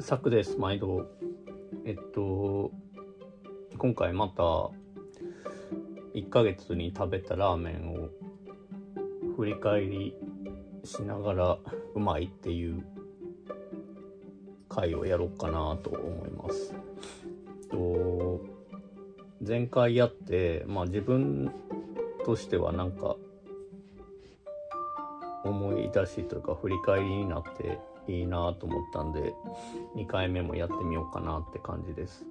サクです毎度えっと今回また1ヶ月に食べたラーメンを振り返りしながらうまいっていう回をやろうかなと思います。と前回やってまあ自分としてはなんか思い出しというか振り返りになっていいなと思ったんで2回目もやってみようかなって感じです。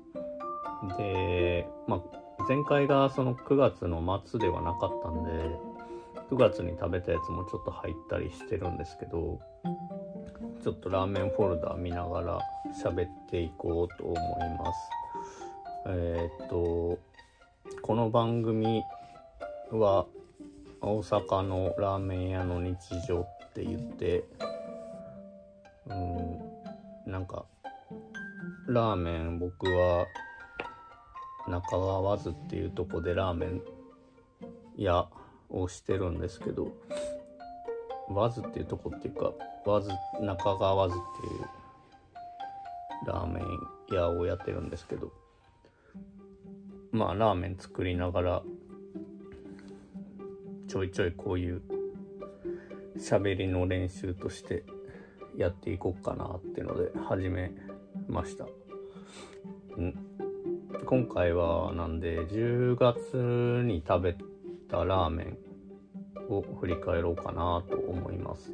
で、まあ、前回がその9月の末ではなかったんで9月に食べたやつもちょっと入ったりしてるんですけどちょっとラーメンフォルダ見ながら喋っていこうと思います。えーっとこの番組は大阪のラーメン屋の日常って言ってなんかラーメン僕は中川津っていうとこでラーメン屋をしてるんですけど和津っていうとこっていうか和津中川津っていうラーメン屋をやってるんですけどまあラーメン作りながらちょいちょいこういう喋りの練習としてやっていこうかなっていうので始めました。ん今回はなんで10月に食べたラーメンを振り返ろうかなと思います。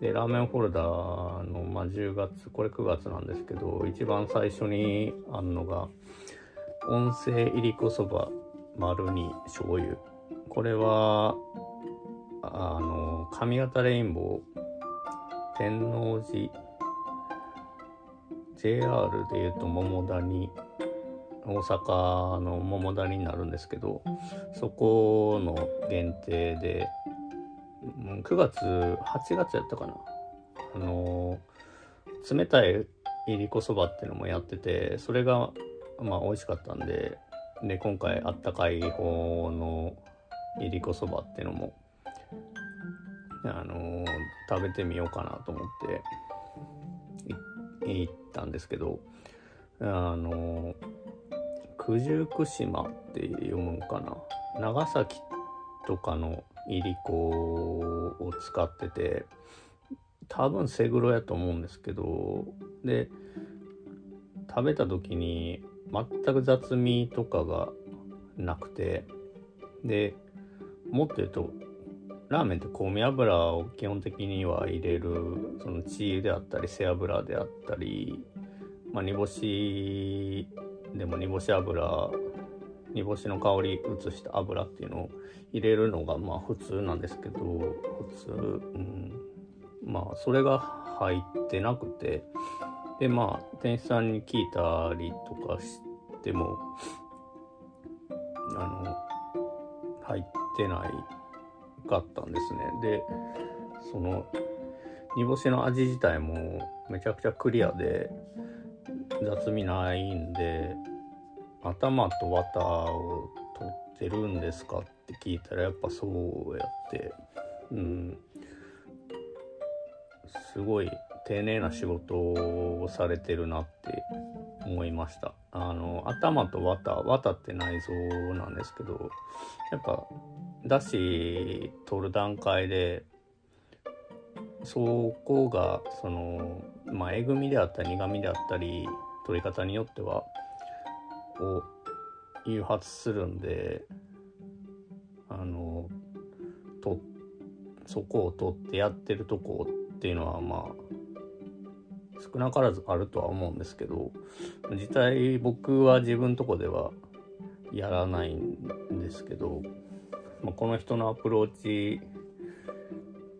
で、ラーメンフォルダーの、まあ、10月、これ9月なんですけど、一番最初にあるのが、温泉いりこそば丸に醤油。これは、あの、上方レインボー、天王寺、JR でいうと桃谷、大阪の桃谷になるんですけどそこの限定で9月8月やったかな。あの冷たいいりこそばっていうのもやっててそれがまあ美味しかったんでで今回あったかい方のいりこそばっていうのもあの食べてみようかなと思って行ったんですけどあの九十九島って読むんかな。長崎とかのいりこを使ってて多分セグロやと思うんですけどで食べた時に全く雑味とかがなくてでもっと言うとラーメンって香味油を基本的には入れるそのチーであったり背脂であったりまあ煮干しでも煮干し油煮干しの香り移した油っていうのを入れるのがまあ普通なんですけど普通、うん、まあそれが入ってなくてでまあ店主さんに聞いたりとかしてもあの入ってないかったんですね。でその煮干しの味自体もめちゃくちゃクリアで雑味ないんで頭と綿を取ってるんですかって聞いたらやっぱそうやってうんすごい丁寧な仕事をされてるなって思いました。あの頭と綿綿って内臓なんですけどやっぱだし取る段階でそこがそのまあえぐみであったり苦みであったり取り方によってはを誘発するんであのとそこを取ってやってるとこっていうのはまあ少なからずあるとは思うんですけど実際僕は自分とこではやらないんですけど、まあ、この人のアプローチ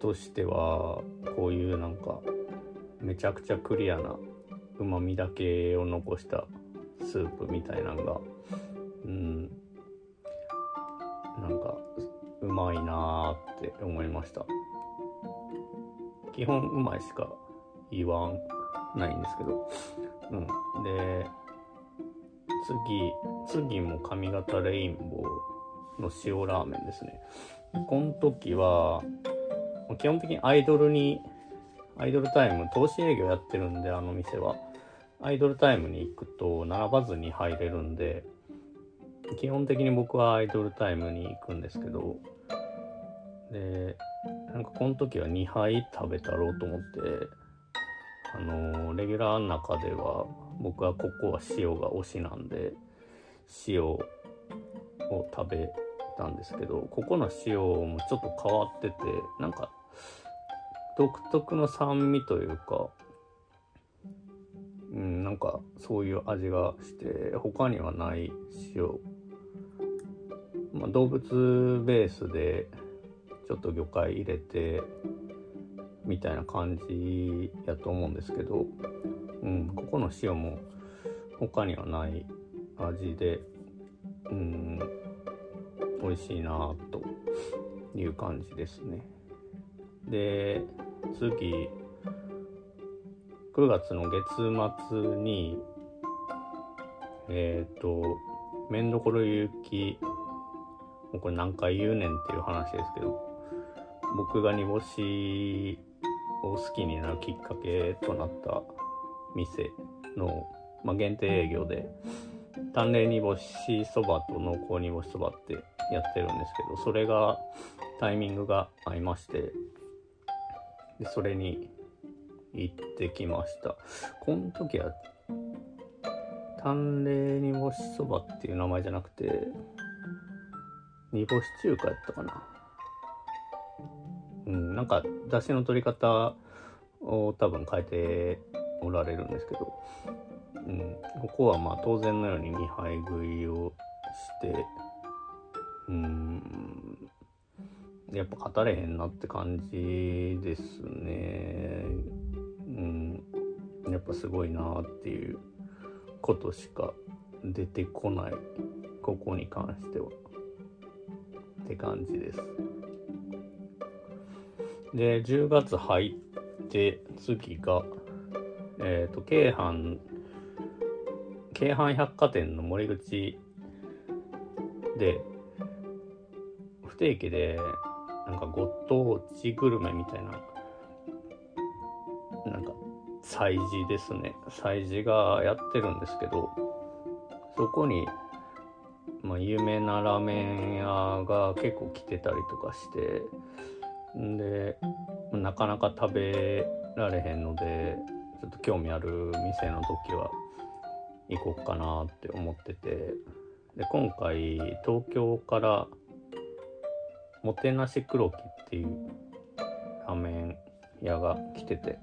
としてはこういうなんかめちゃくちゃクリアなうまみだけを残したスープみたいなのがうんなんかうまいなーって思いました。基本うまいしか言わんないんですけど。うん。で次次も上方レインボーの塩ラーメンですね。この時は基本的にアイドルにアイドルタイム投資営業やってるんであの店は。アイドルタイムに行くと並ばずに入れるんで基本的に僕はアイドルタイムに行くんですけどでなんかこの時は2杯食べたろうと思ってあのレギュラーの中では僕はここは塩が推しなんで塩を食べたんですけどここの塩もちょっと変わっててなんか独特の酸味というかうん、なんかそういう味がして他にはない塩、まあ、動物ベースでちょっと魚介入れてみたいな感じやと思うんですけど、うん、ここの塩も他にはない味で、うん、美味しいなという感じですね。で次9月の月末に、えっ、ー、と、めんどころゆき、もうこれ何回言うねんっていう話ですけど、僕が煮干しを好きになるきっかけとなった店の、まあ、限定営業で、淡麗煮干しそばと濃厚煮干しそばってやってるんですけど、それがタイミングが合いまして、でそれに行ってきました。この時は、淡麗煮干しそばっていう名前じゃなくて、煮干し中華やったかな。うん、なんか、出汁の取り方を多分変えておられるんですけど、うん、ここはまあ当然のように2杯食いをして、うん、やっぱ語れへんなって感じですね。うん、やっぱすごいなっていうことしか出てこない。ここに関しては。って感じです。で10月入って次がえっ、ー、と京阪京阪百貨店の森口で不定期でなんかご当地グルメみたいななんか催事ですね。催事がやってるんですけどそこに、まあ、有名なラーメン屋が結構来てたりとかしてでなかなか食べられへんのでちょっと興味ある店の時は行こうかなって思ってて。で今回東京からもてなし黒木っていうラーメン屋が来てて。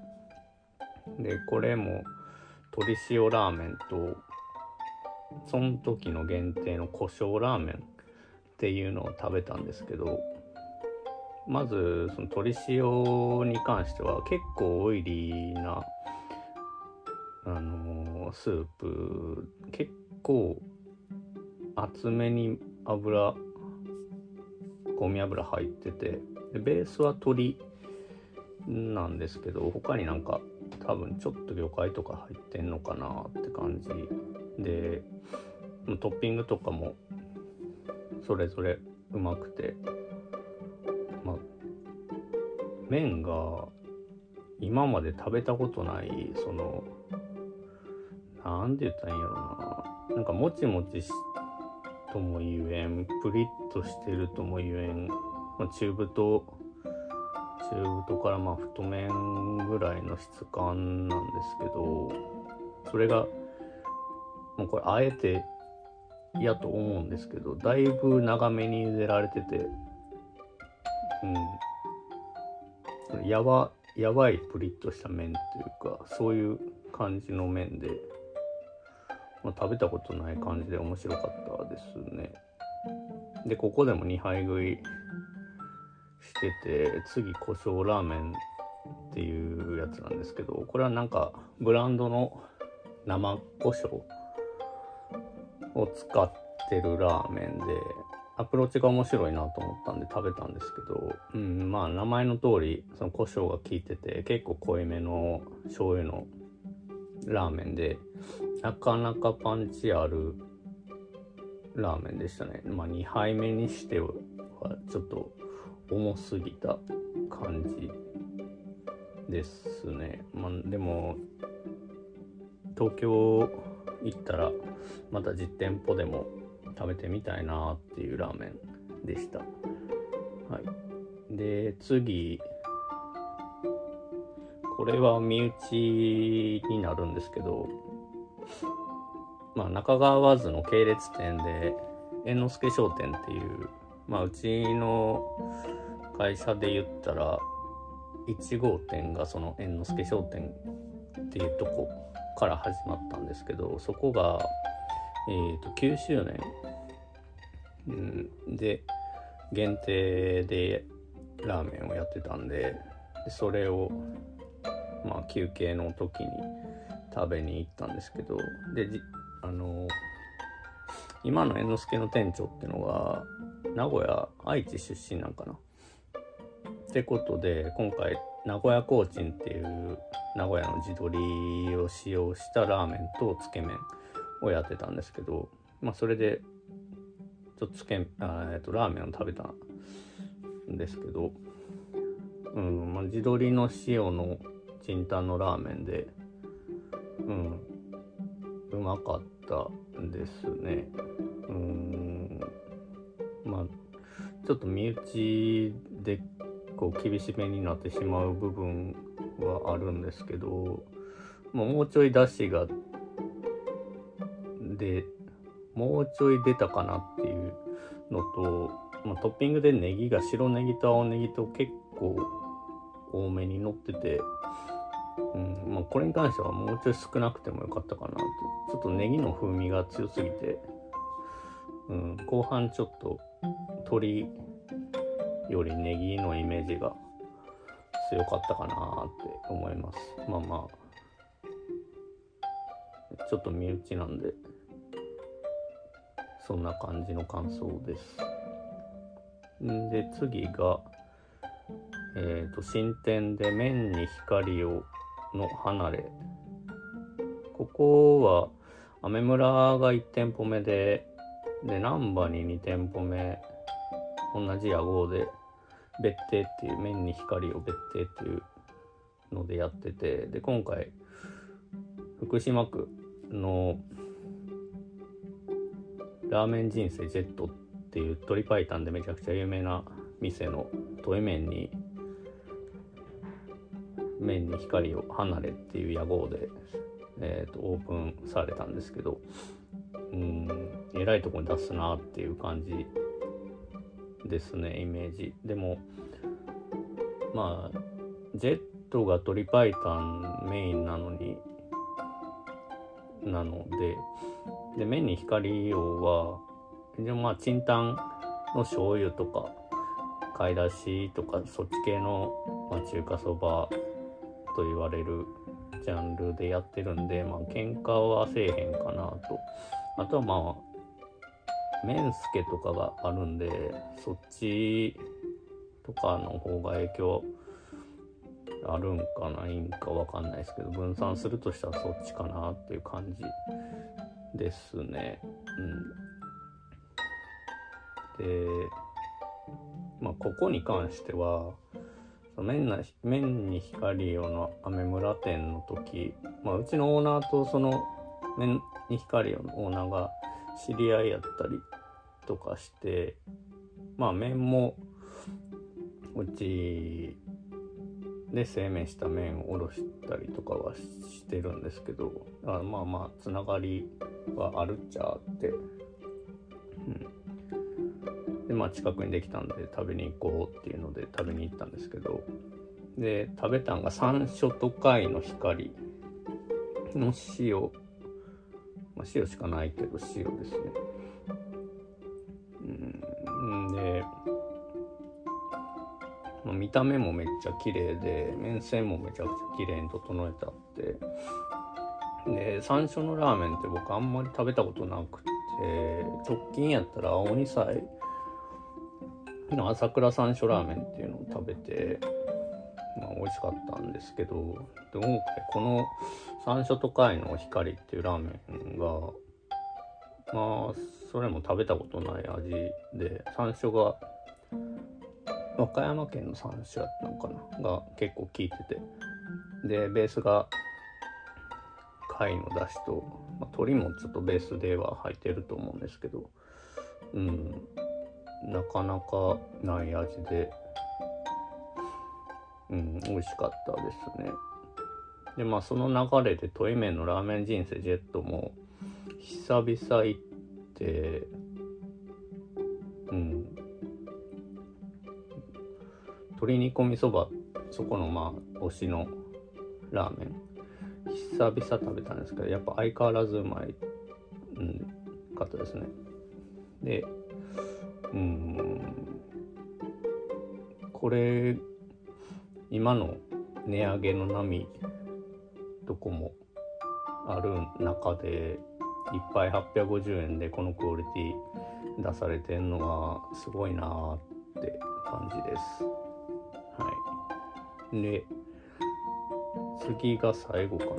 でこれも鶏塩ラーメンとその時の限定の胡椒ラーメンっていうのを食べたんですけどまずその鶏塩に関しては結構オイリーなあのー、スープ結構厚めに油ゴミ油入っててでベースは鶏なんですけど他になんか多分ちょっと魚介とか入ってんのかなって感じ。でトッピングとかもそれぞれうまくて。麺が今まで食べたことないそのなんて言ったらいいんやろな。なんかもちもちとも言えんプリッとしてるとも言えん、まあ、中太中太からまあ太麺ぐらいの質感なんですけどそれがもうこれあえてやと思うんですけどだいぶ長めに茹でられててうん。やばやばいプリッとした麺っていうかそういう感じの麺で、まあ、食べたことない感じで面白かったですね。でここでも2杯食いしてて次胡椒ラーメンっていうやつなんですけどこれはなんかブランドの生胡椒を使ってるラーメンでアプローチが面白いなと思ったんで食べたんですけど、うん、まあ名前の通りその胡椒が効いてて結構濃いめの醤油のラーメンでなかなかパンチあるラーメンでしたね。まあ2杯目にしてはちょっと重すぎた感じですね。まあ、でも東京行ったらまた実店舗でも食べてみたいなっていうラーメンでした。はい。で次。これは身内になるんですけどまあ中川津の系列店で猿之助商店っていうまあうちの会社で言ったら1号店がその猿之助商店っていうとこから始まったんですけどそこが、えー、と9周年、うん、で限定でラーメンをやってたんででそれをまあ休憩の時に食べに行ったんですけどであの今の猿之助の店長ってのが名古屋愛知出身なんかな。ってことで今回名古屋コーチンっていう名古屋の地鶏を使用したラーメンとつけ麺をやってたんですけどまあそれでちょっとつけあ、えっと、ラーメンを食べたんですけど、うんまあ、地鶏の塩のチンタンのラーメンでうんうまかったですね。うんまあちょっと身内で構厳しめになってしまう部分はあるんですけど、まあ、もうちょい出汁がでもうちょい出たかなっていうのと、まあ、トッピングでネギが白ネギと青ネギと結構多めに乗ってて、うんまあ、これに関してはもうちょい少なくてもよかったかなとちょっとネギの風味が強すぎて、うん、後半ちょっと鶏よりネギのイメージが強かったかなって思います。まあまあちょっと身内なんで。そんな感じの感想です。で次がえっ、ー、と新店で麺に光をの離れ。ここはアメ村が1店舗目でで難波に2店舗目。同じ屋号で別邸っていう面に光を別邸っていうのでやってて。で今回福島区のラーメン人生ジェットっていう鶏白湯でめちゃくちゃ有名な店のトイ麺に麺に光を離れっていう屋号で、えーと、オープンされたんですけどうんえらいとこに出すなっていう感じですねイメージ。でもまあジェットが鶏白湯メインなのになのでで麺に光をはでまあチンタンの醤油とか貝だしとかそっち系の、まあ、中華そばと言われるジャンルでやってるんでまあ喧嘩はせえへんかなと。あとはまあ麺助とかがあるんでそっちとかの方が影響あるんかないんかわかんないですけど分散するとしたらそっちかなっていう感じですね。うん、でまあここに関しては麺な麺に光をのアメ村店の時、まあ、うちのオーナーとその麺に光をのオーナーが知り合いやったりとかしてまあ麺もうちで製麺した麺をおろしてたりとかはしてるんですけどあまあまあつながりはあるっちゃあって、うん、でまあ近くにできたんで食べに行こうっていうので食べに行ったんですけど。で食べたんが山椒と貝の光の塩、まあ、塩しかないけど塩ですね。見た目もめっちゃ綺麗で麺線もめちゃくちゃ綺麗に整えてあって。で山椒のラーメンって僕あんまり食べたことなくて直近やったら青二歳の朝倉山椒ラーメンっていうのを食べて、まあ、美味しかったんですけどで今回この山椒と貝の光っていうラーメンがまあそれも食べたことない味で山椒が和歌山県の山椒やったのかな？が結構効いてて。でベースが貝の出汁と、まあ、鶏もちょっとベースでは入ってると思うんですけど。うん。なかなかない味で。うん美味しかったですね。でまあその流れでトイメンのラーメン人生ジェットも久々行ってうん。鶏煮込みそばそこのまあ推しのラーメン久々食べたんですけどやっぱ相変わらずうまい、うん、かったですねでうんこれ今の値上げの波どこもある中でいっぱい850円でこのクオリティ出されてんのはすごいなーって感じです。で、次が最後かな。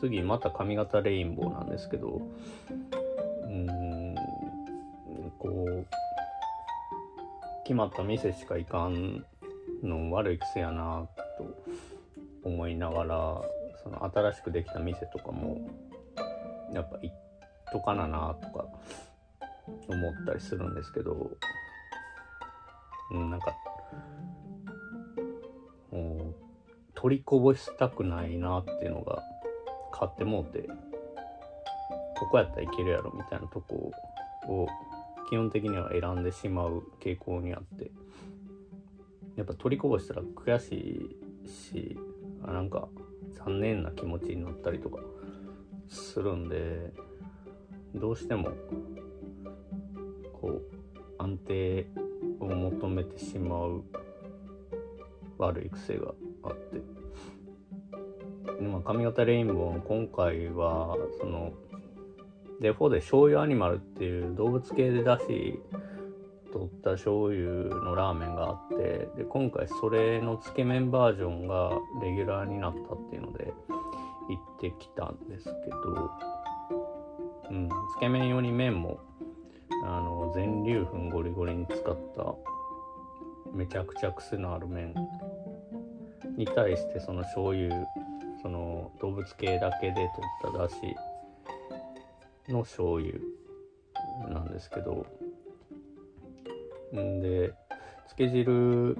次また髪型レインボーなんですけど、うーん、こう、決まった店しか行かんの悪い癖やなと思いながら、その新しくできた店とかも、やっぱ行っとかななとか思ったりするんですけど、うん、なんか、取りこぼしたくないなっていうのが買ってもうて、ここやったらいけるやろみたいなとこを基本的には選んでしまう傾向にあって、やっぱ取りこぼしたら悔しいし、あなんか残念な気持ちになったりとかするんで、どうしても、こう、安定を求めてしまう悪い癖があって。まあ、髪型レインボー今回は、その、デフォで醤油アニマルっていう動物系で出し取った醤油のラーメンがあってで今回それのつけ麺バージョンがレギュラーになったっていうので行ってきたんですけど、うん、つけ麺用に麺もあの全粒粉ゴリゴリに使っためちゃくちゃ癖のある麺に対してその醤油その動物系だけで取っただしの醤油なんですけど。んでつけ汁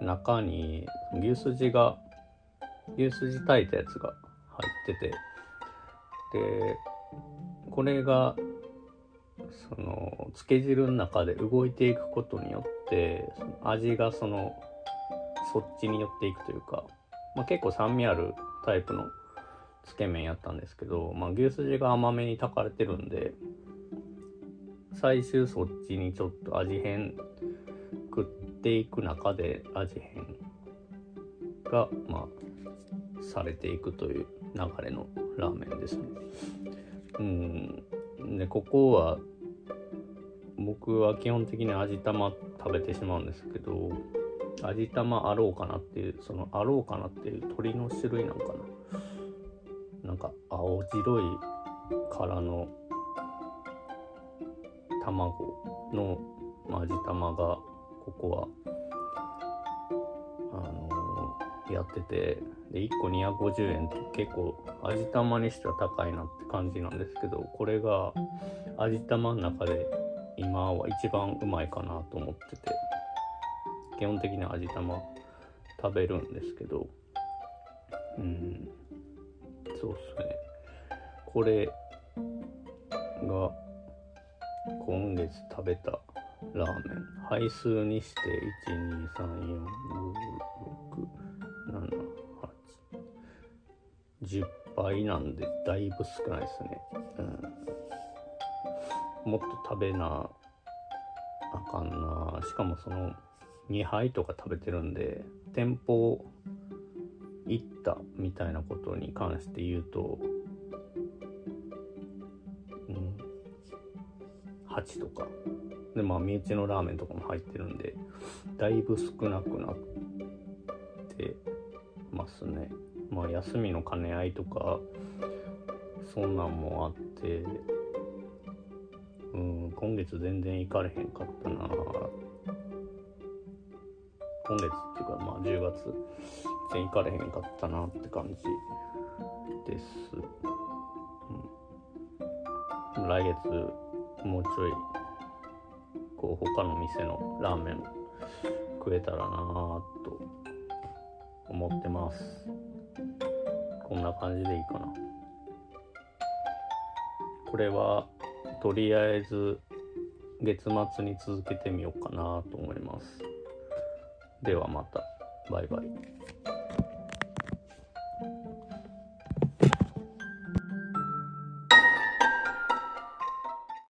中に牛すじが牛すじ炊いたやつが入ってて。でこれがそのつけ汁の中で動いていくことによってその味がそのそっちに寄っていくというか、まあ、結構酸味あるタイプのつけ麺やったんですけど、まあ、牛すじが甘めに炊かれてるんで最終そっちにちょっと味変食っていく中で味変がまあされていくという流れのラーメンですね。うんでここは僕は基本的に味玉食べてしまうんですけど味玉あろうかなっていうそのあろうかなっていう鳥の種類なんかな。なんか青白い殻の卵の、味玉がここはあのー、やっててで1個250円と結構味玉にしては高いなって感じなんですけどこれが味玉の中で今は一番うまいかなと思ってて。基本的に味玉食べるんですけどうんそうっすね。これが今月食べたラーメン。配数にして1234567810倍なんでだいぶ少ないですね、うん、もっと食べなあかんな。しかもその2杯とか食べてるんで店舗行ったみたいなことに関して言うとうん8とか。でまあ身内のラーメンとかも入ってるんでだいぶ少なくなってますね。まあ休みの兼ね合いとかそんなんもあってうん今月全然行かれへんかったな今月っていうかまあ10月全然行かれへんかったなって感じです、うん、来月もうちょいこう他の店のラーメン食えたらなと思ってます。こんな感じでいいかな。これはとりあえず月末に続けてみようかなと思います。ではまた。バイバイ。